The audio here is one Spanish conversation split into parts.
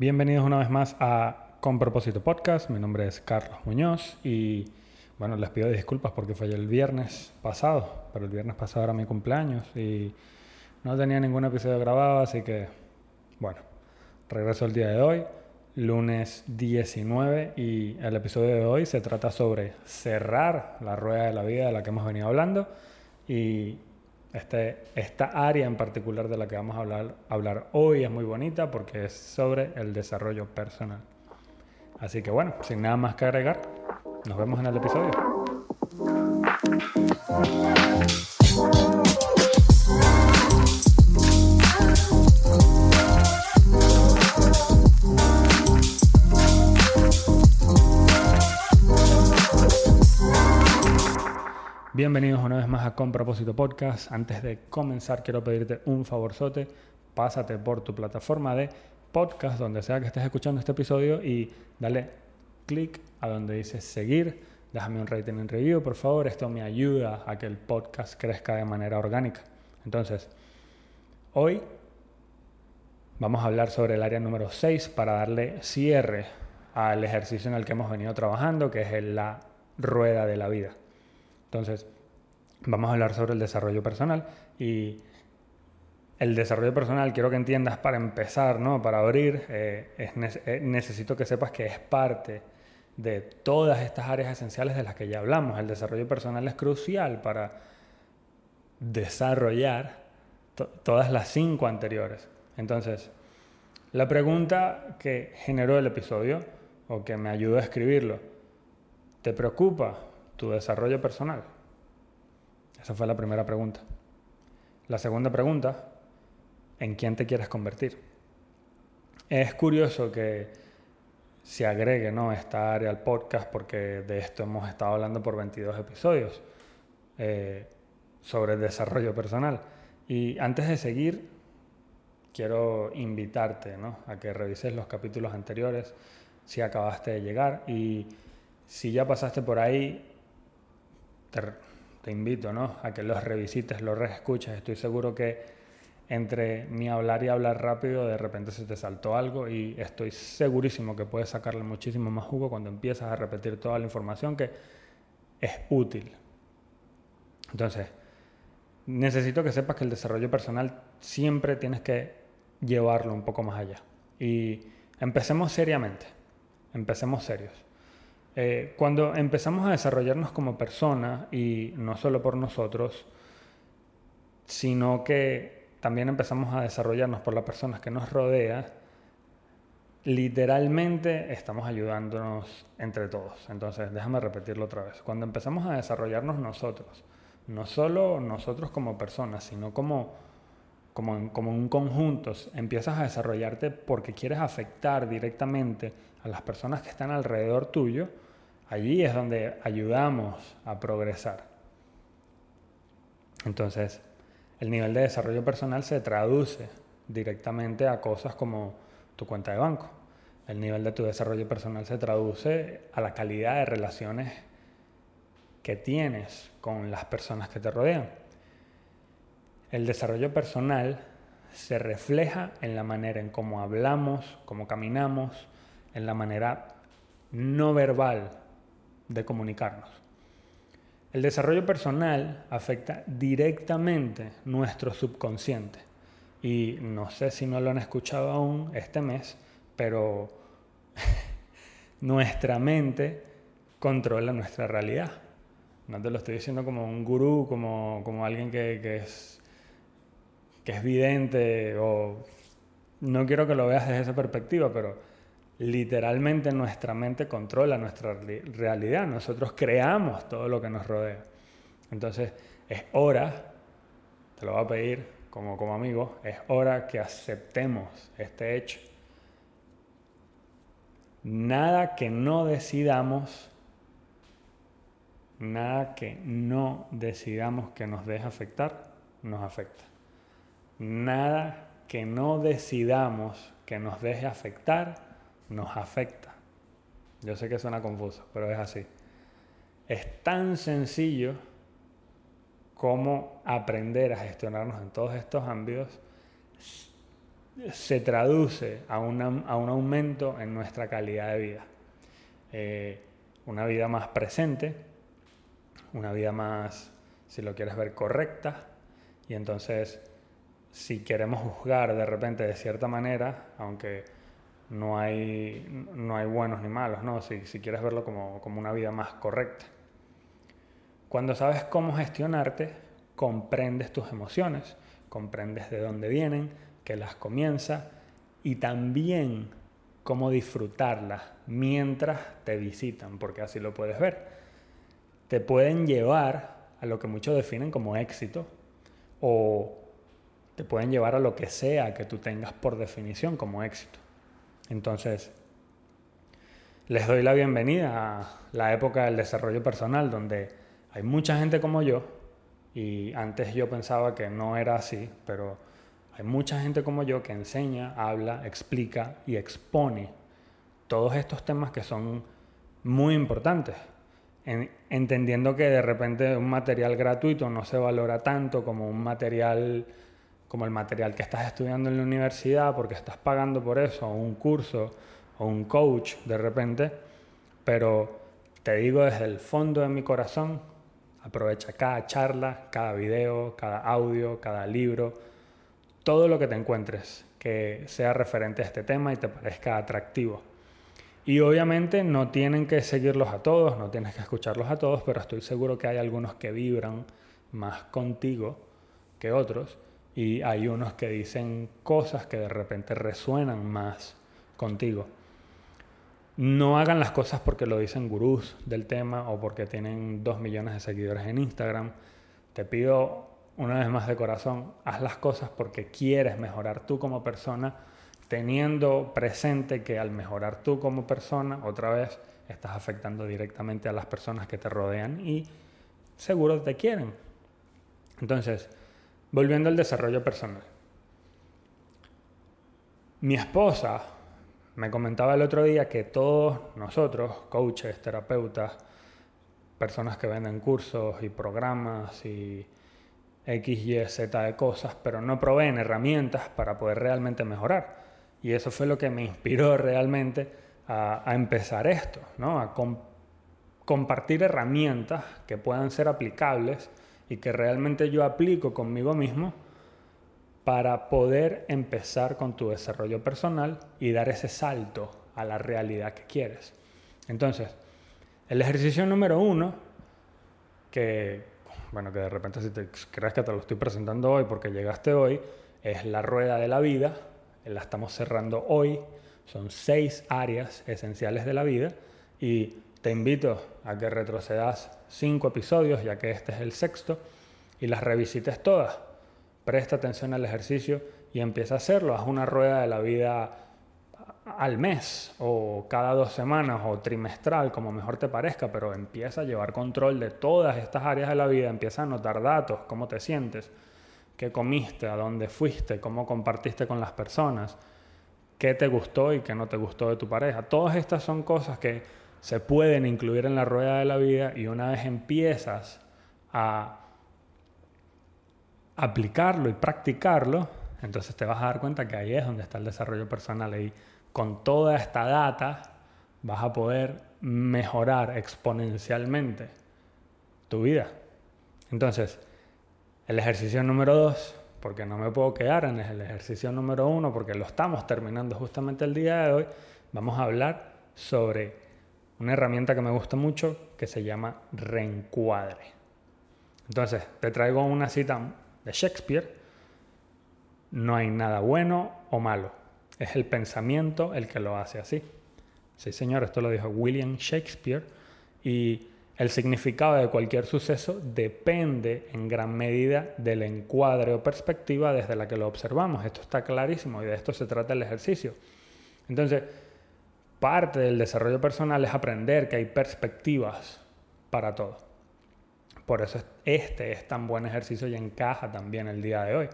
Bienvenidos una vez más a Con Propósito Podcast. Mi nombre es Carlos Muñoz y bueno, les pido disculpas porque fue el viernes pasado, pero el viernes pasado era mi cumpleaños y no tenía ningún episodio grabado, así que bueno, regreso el día de hoy, lunes 19 y el episodio de hoy se trata sobre cerrar la rueda de la vida de la que hemos venido hablando y este, esta área en particular de la que vamos a hablar, hablar hoy es muy bonita porque es sobre el desarrollo personal. Así que bueno, sin nada más que agregar, nos vemos en el episodio. Bienvenidos una vez más a Con Propósito Podcast. Antes de comenzar, quiero pedirte un favorzote. Pásate por tu plataforma de podcast, donde sea que estés escuchando este episodio, y dale clic a donde dice seguir. Déjame un rating en review, por favor. Esto me ayuda a que el podcast crezca de manera orgánica. Entonces, hoy vamos a hablar sobre el área número 6 para darle cierre al ejercicio en el que hemos venido trabajando, que es la rueda de la vida. Entonces, vamos a hablar sobre el desarrollo personal y el desarrollo personal, quiero que entiendas para empezar, ¿no? para abrir, eh, eh, necesito que sepas que es parte de todas estas áreas esenciales de las que ya hablamos. El desarrollo personal es crucial para desarrollar todas las cinco anteriores. Entonces, la pregunta que generó el episodio o que me ayudó a escribirlo, ¿te preocupa tu desarrollo personal? Esa fue la primera pregunta. La segunda pregunta, ¿en quién te quieres convertir? Es curioso que se agregue ¿no? esta área al podcast porque de esto hemos estado hablando por 22 episodios eh, sobre el desarrollo personal. Y antes de seguir, quiero invitarte ¿no? a que revises los capítulos anteriores si acabaste de llegar y si ya pasaste por ahí, te, invito ¿no? a que los revisites, los reescuches. Estoy seguro que entre mi hablar y hablar rápido, de repente se te saltó algo y estoy segurísimo que puedes sacarle muchísimo más jugo cuando empiezas a repetir toda la información que es útil. Entonces, necesito que sepas que el desarrollo personal siempre tienes que llevarlo un poco más allá. Y empecemos seriamente, empecemos serios. Eh, cuando empezamos a desarrollarnos como personas, y no solo por nosotros, sino que también empezamos a desarrollarnos por las personas que nos rodean, literalmente estamos ayudándonos entre todos. Entonces, déjame repetirlo otra vez. Cuando empezamos a desarrollarnos nosotros, no solo nosotros como personas, sino como, como, como un conjunto, empiezas a desarrollarte porque quieres afectar directamente a las personas que están alrededor tuyo, allí es donde ayudamos a progresar. Entonces, el nivel de desarrollo personal se traduce directamente a cosas como tu cuenta de banco. El nivel de tu desarrollo personal se traduce a la calidad de relaciones que tienes con las personas que te rodean. El desarrollo personal se refleja en la manera en cómo hablamos, cómo caminamos, en la manera no verbal de comunicarnos. El desarrollo personal afecta directamente nuestro subconsciente. Y no sé si no lo han escuchado aún este mes, pero nuestra mente controla nuestra realidad. No te lo estoy diciendo como un gurú, como, como alguien que, que, es, que es vidente, o no quiero que lo veas desde esa perspectiva, pero literalmente nuestra mente controla nuestra realidad, nosotros creamos todo lo que nos rodea. Entonces es hora, te lo voy a pedir como, como amigo, es hora que aceptemos este hecho. Nada que no decidamos, nada que no decidamos que nos deje afectar, nos afecta. Nada que no decidamos que nos deje afectar, nos afecta. Yo sé que suena confuso, pero es así. Es tan sencillo como aprender a gestionarnos en todos estos ámbitos se traduce a, un aumento en nuestra calidad de vida. Eh, una vida más presente, una vida más, si lo quieres ver, correcta. Y entonces, si queremos juzgar de repente de cierta manera, aunque no hay, no hay buenos ni malos, ¿no? Si, si quieres verlo como, como una vida más correcta. Cuando sabes cómo gestionarte, comprendes tus emociones, comprendes de dónde vienen, que las comienza y también cómo disfrutarlas mientras te visitan, porque así lo puedes ver. Te pueden llevar a lo que muchos definen como éxito o te pueden llevar a lo que sea que tú tengas por definición como éxito. Entonces, les doy la bienvenida a la época del desarrollo personal, donde hay mucha gente como yo, y antes yo pensaba que no era así, pero hay mucha gente como yo que enseña, habla, explica y expone todos estos temas que son muy importantes, entendiendo que de repente un material gratuito no se valora tanto como un material como el material que estás estudiando en la universidad porque estás pagando por eso, o un curso, o un coach de repente, pero te digo desde el fondo de mi corazón, aprovecha cada charla, cada video, cada audio, cada libro, todo lo que te encuentres que sea referente a este tema y te parezca atractivo. Y obviamente no tienen que seguirlos a todos, no tienes que escucharlos a todos, pero estoy seguro que hay algunos que vibran más contigo que otros y hay unos que dicen cosas que de repente resuenan más contigo. No hagan las cosas porque lo dicen gurús del tema o porque tienen dos millones de seguidores en Instagram. Te pido una vez más de corazón, haz las cosas porque quieres mejorar tú como persona, teniendo presente que al mejorar tú como persona, otra vez estás afectando directamente a las personas que te rodean y seguro te quieren. Entonces, Volviendo al desarrollo personal. Mi esposa me comentaba el otro día que todos nosotros, coaches, terapeutas, personas que venden cursos y programas y X, Y, Z de cosas, pero no proveen herramientas para poder realmente mejorar. Y eso fue lo que me inspiró realmente a, empezar esto, ¿no? a compartir herramientas que puedan ser aplicables y que realmente yo aplico conmigo mismo para poder empezar con tu desarrollo personal y dar ese salto a la realidad que quieres. Entonces, el ejercicio número uno, que, bueno, que de repente si te crees que te lo estoy presentando hoy porque llegaste hoy, es la rueda de la vida, la estamos cerrando hoy, son seis áreas esenciales de la vida. Y te invito a que retrocedas cinco episodios, ya que este es el sexto, y las revisites todas. Presta atención al ejercicio y empieza a hacerlo. Haz una rueda de la vida al mes o cada dos semanas o trimestral, como mejor te parezca, pero empieza a llevar control de todas estas áreas de la vida, empieza a anotar datos, cómo te sientes, qué comiste, a dónde fuiste, cómo compartiste con las personas, qué te gustó y qué no te gustó de tu pareja. Todas estas son cosas que se pueden incluir en la rueda de la vida y una vez empiezas a aplicarlo y practicarlo, entonces te vas a dar cuenta que ahí es donde está el desarrollo personal y con toda esta data vas a poder mejorar exponencialmente tu vida. Entonces, el ejercicio número dos, porque no me puedo quedar en el ejercicio número uno, porque lo estamos terminando justamente el día de hoy, vamos a hablar sobre una herramienta que me gusta mucho que se llama reencuadre. Entonces, te traigo una cita de Shakespeare. No hay nada bueno o malo. Es el pensamiento el que lo hace así. Sí, señor, esto lo dijo William Shakespeare. Y el significado de cualquier suceso depende en gran medida del encuadre o perspectiva desde la que lo observamos. Esto está clarísimo y de esto se trata el ejercicio. Entonces, parte del desarrollo personal es aprender que hay perspectivas para todo. Por eso este es tan buen ejercicio y encaja también el día de hoy.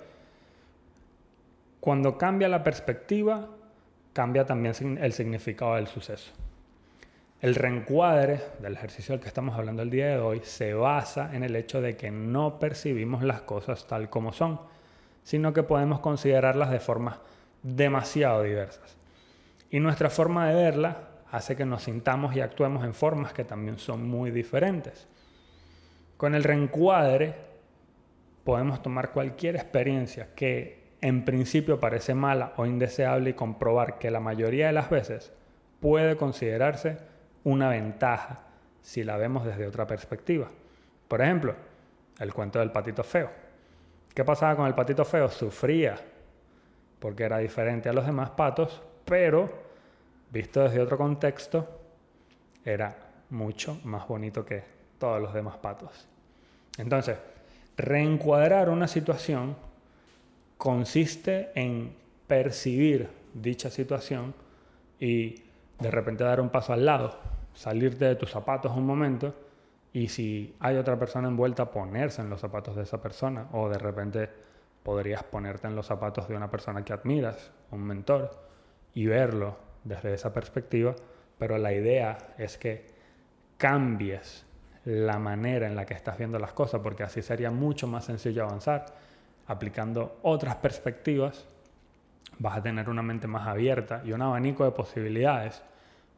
Cuando cambia la perspectiva, cambia también el significado del suceso. El reencuadre del ejercicio del que estamos hablando el día de hoy se basa en el hecho de que no percibimos las cosas tal como son, sino que podemos considerarlas de formas demasiado diversas. Y nuestra forma de verla hace que nos sintamos y actuemos en formas que también son muy diferentes. Con el reencuadre podemos tomar cualquier experiencia que en principio parece mala o indeseable y comprobar que la mayoría de las veces puede considerarse una ventaja si la vemos desde otra perspectiva. Por ejemplo, el cuento del patito feo. ¿Qué pasaba con el patito feo? Sufría porque era diferente a los demás patos, pero visto desde otro contexto, era mucho más bonito que todos los demás patos. Entonces, reencuadrar una situación consiste en percibir dicha situación y de repente dar un paso al lado, salirte de tus zapatos un momento y si hay otra persona envuelta, ponerse en los zapatos de esa persona o de repente podrías ponerte en los zapatos de una persona que admiras, un mentor, y verlo desde esa perspectiva, pero la idea es que cambies la manera en la que estás viendo las cosas, porque así sería mucho más sencillo avanzar. Aplicando otras perspectivas, vas a tener una mente más abierta y un abanico de posibilidades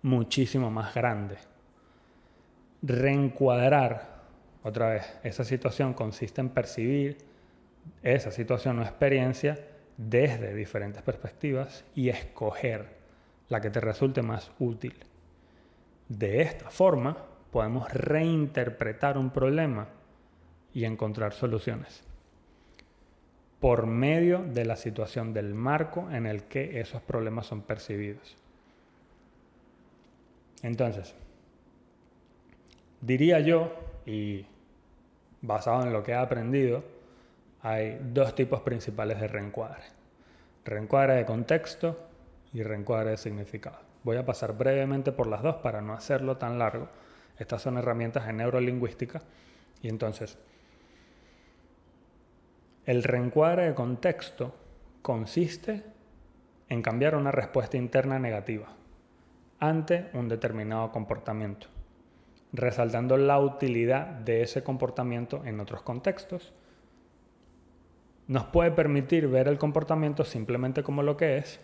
muchísimo más grande. Reencuadrar, otra vez, esa situación consiste en percibir esa situación o experiencia desde diferentes perspectivas y escoger la que te resulte más útil. De esta forma podemos reinterpretar un problema y encontrar soluciones por medio de la situación del marco en el que esos problemas son percibidos. Entonces, diría yo, y basado en lo que he aprendido, hay dos tipos principales de reencuadre. Reencuadre de contexto y reencuadre de significado. Voy a pasar brevemente por las dos para no hacerlo tan largo. Estas son herramientas de neurolingüística y entonces el reencuadre de contexto consiste en cambiar una respuesta interna negativa ante un determinado comportamiento, resaltando la utilidad de ese comportamiento en otros contextos nos puede permitir ver el comportamiento simplemente como lo que es,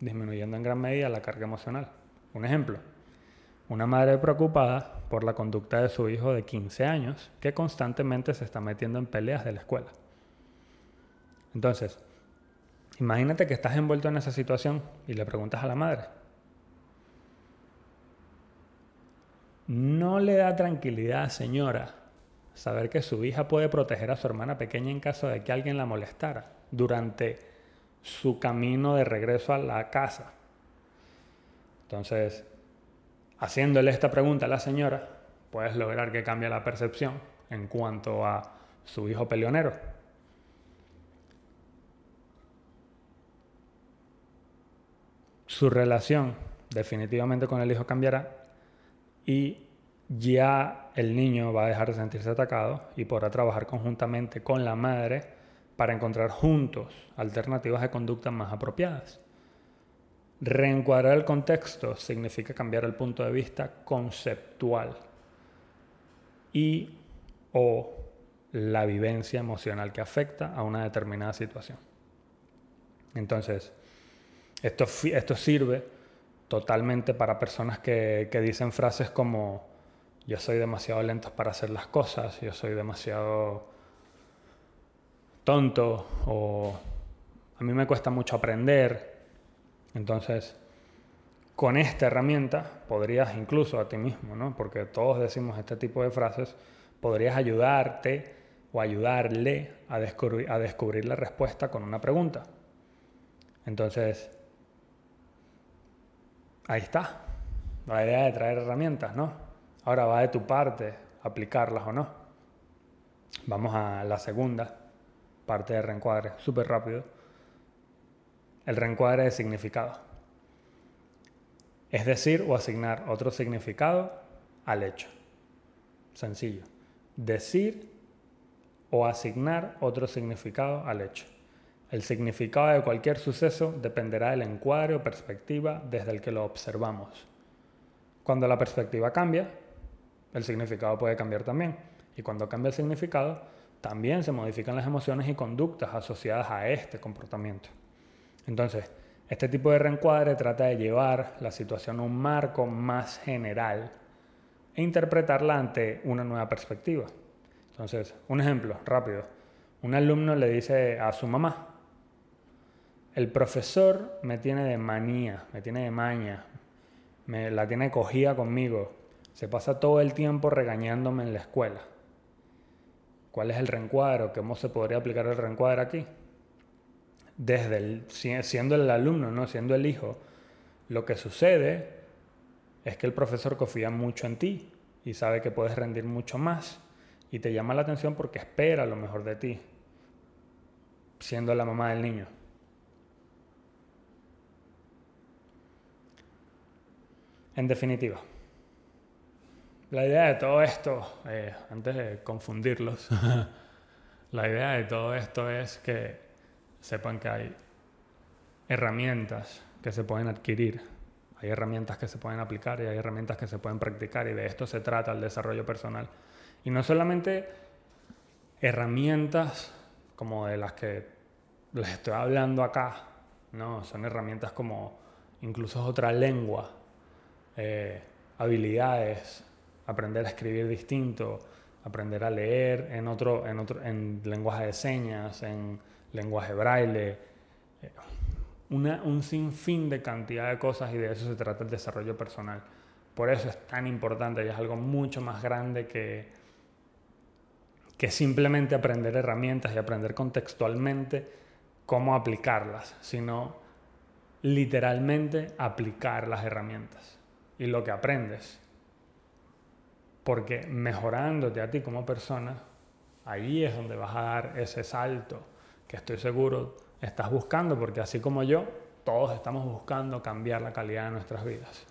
disminuyendo en gran medida la carga emocional. Un ejemplo, una madre preocupada por la conducta de su hijo de 15 años que constantemente se está metiendo en peleas de la escuela. Entonces, imagínate que estás envuelto en esa situación y le preguntas a la madre. No le da tranquilidad, señora, saber que su hija puede proteger a su hermana pequeña en caso de que alguien la molestara durante su camino de regreso a la casa. Entonces, haciéndole esta pregunta a la señora, puedes lograr que cambie la percepción en cuanto a su hijo peleonero. Su relación definitivamente con el hijo cambiará y ya el niño va a dejar de sentirse atacado y podrá trabajar conjuntamente con la madre para encontrar juntos alternativas de conducta más apropiadas. Reencuadrar el contexto significa cambiar el punto de vista conceptual y o la vivencia emocional que afecta a una determinada situación. Entonces, esto, esto sirve totalmente para personas que, que dicen frases como yo soy demasiado lento para hacer las cosas, yo soy demasiado tonto o a mí me cuesta mucho aprender. Entonces, con esta herramienta podrías incluso a ti mismo, ¿no? porque todos decimos este tipo de frases, podrías ayudarte o ayudarle a descubrir, a descubrir la respuesta con una pregunta. Entonces, ahí está, la idea de traer herramientas, ¿no? Ahora va de tu parte aplicarlas o no. Vamos a la segunda parte de reencuadre, súper rápido. El reencuadre de significado. Es decir, o asignar otro significado al hecho. Sencillo. Decir o asignar otro significado al hecho. El significado de cualquier suceso dependerá del encuadre o perspectiva desde el que lo observamos. Cuando la perspectiva cambia, el significado puede cambiar también. Y cuando cambia el significado, también se modifican las emociones y conductas asociadas a este comportamiento. Entonces, Este tipo de reencuadre trata de llevar la situación a un marco más general e interpretarla ante una nueva perspectiva. Entonces, un ejemplo rápido. Un alumno le dice a su mamá, el profesor me tiene de manía, me tiene de maña, me la tiene cogida conmigo, se pasa todo el tiempo regañándome en la escuela. ¿Cuál es el reencuadro? ¿Cómo se podría aplicar el reencuadro aquí? Desde siendo el alumno, no siendo el hijo, lo que sucede es que el profesor confía mucho en ti y sabe que puedes rendir mucho más y te llama la atención porque espera lo mejor de ti, siendo la mamá del niño. En definitiva, la idea de todo esto, eh, antes de confundirlos, la idea de todo esto es que sepan que hay herramientas que se pueden adquirir, hay herramientas que se pueden aplicar y hay herramientas que se pueden practicar y de esto se trata el desarrollo personal. Y no solamente herramientas como de las que les estoy hablando acá, no, son herramientas como incluso otra lengua, eh, habilidades, aprender a escribir distinto, aprender a leer en otro, en otro, en lenguaje de señas, en lenguaje braille, eh, una, un sinfín de cantidad de cosas y de eso se trata el desarrollo personal. Por eso es tan importante y es algo mucho más grande que, que simplemente aprender herramientas y aprender contextualmente cómo aplicarlas, sino literalmente aplicar las herramientas y lo que aprendes porque mejorándote a ti como persona, ahí es donde vas a dar ese salto que estoy seguro estás buscando, porque así como yo, todos estamos buscando cambiar la calidad de nuestras vidas.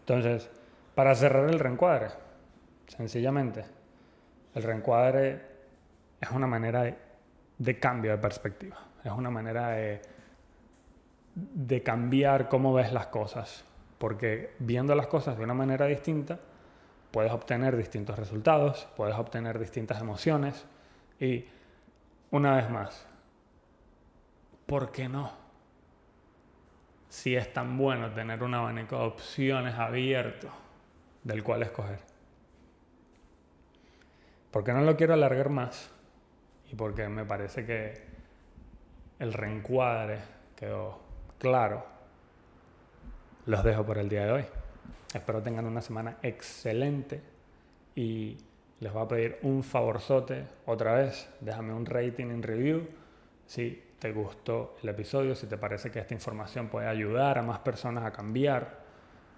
Entonces, para cerrar el reencuadre, sencillamente, el reencuadre es una manera de, cambio de perspectiva, es una manera de, de cambiar cómo ves las cosas, porque viendo las cosas de una manera distinta, puedes obtener distintos resultados, puedes obtener distintas emociones y, una vez más, ¿por qué no? Si es tan bueno tener un abanico de opciones abierto del cual escoger. Porque no lo quiero alargar más y porque me parece que el reencuadre quedó claro los dejo por el día de hoy. Espero tengan una semana excelente y les voy a pedir un favorzote otra vez. Déjame un rating en review si te gustó el episodio, si te parece que esta información puede ayudar a más personas a cambiar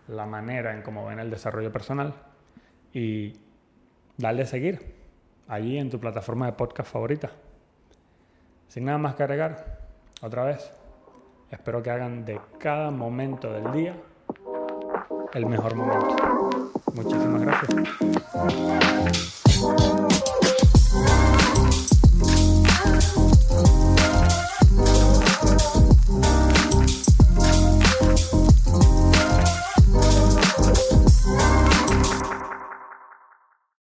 la manera en cómo ven el desarrollo personal y dale a seguir allí en tu plataforma de podcast favorita. Sin nada más que agregar, otra vez, Espero que hagan de cada momento del día el mejor momento. Muchísimas gracias.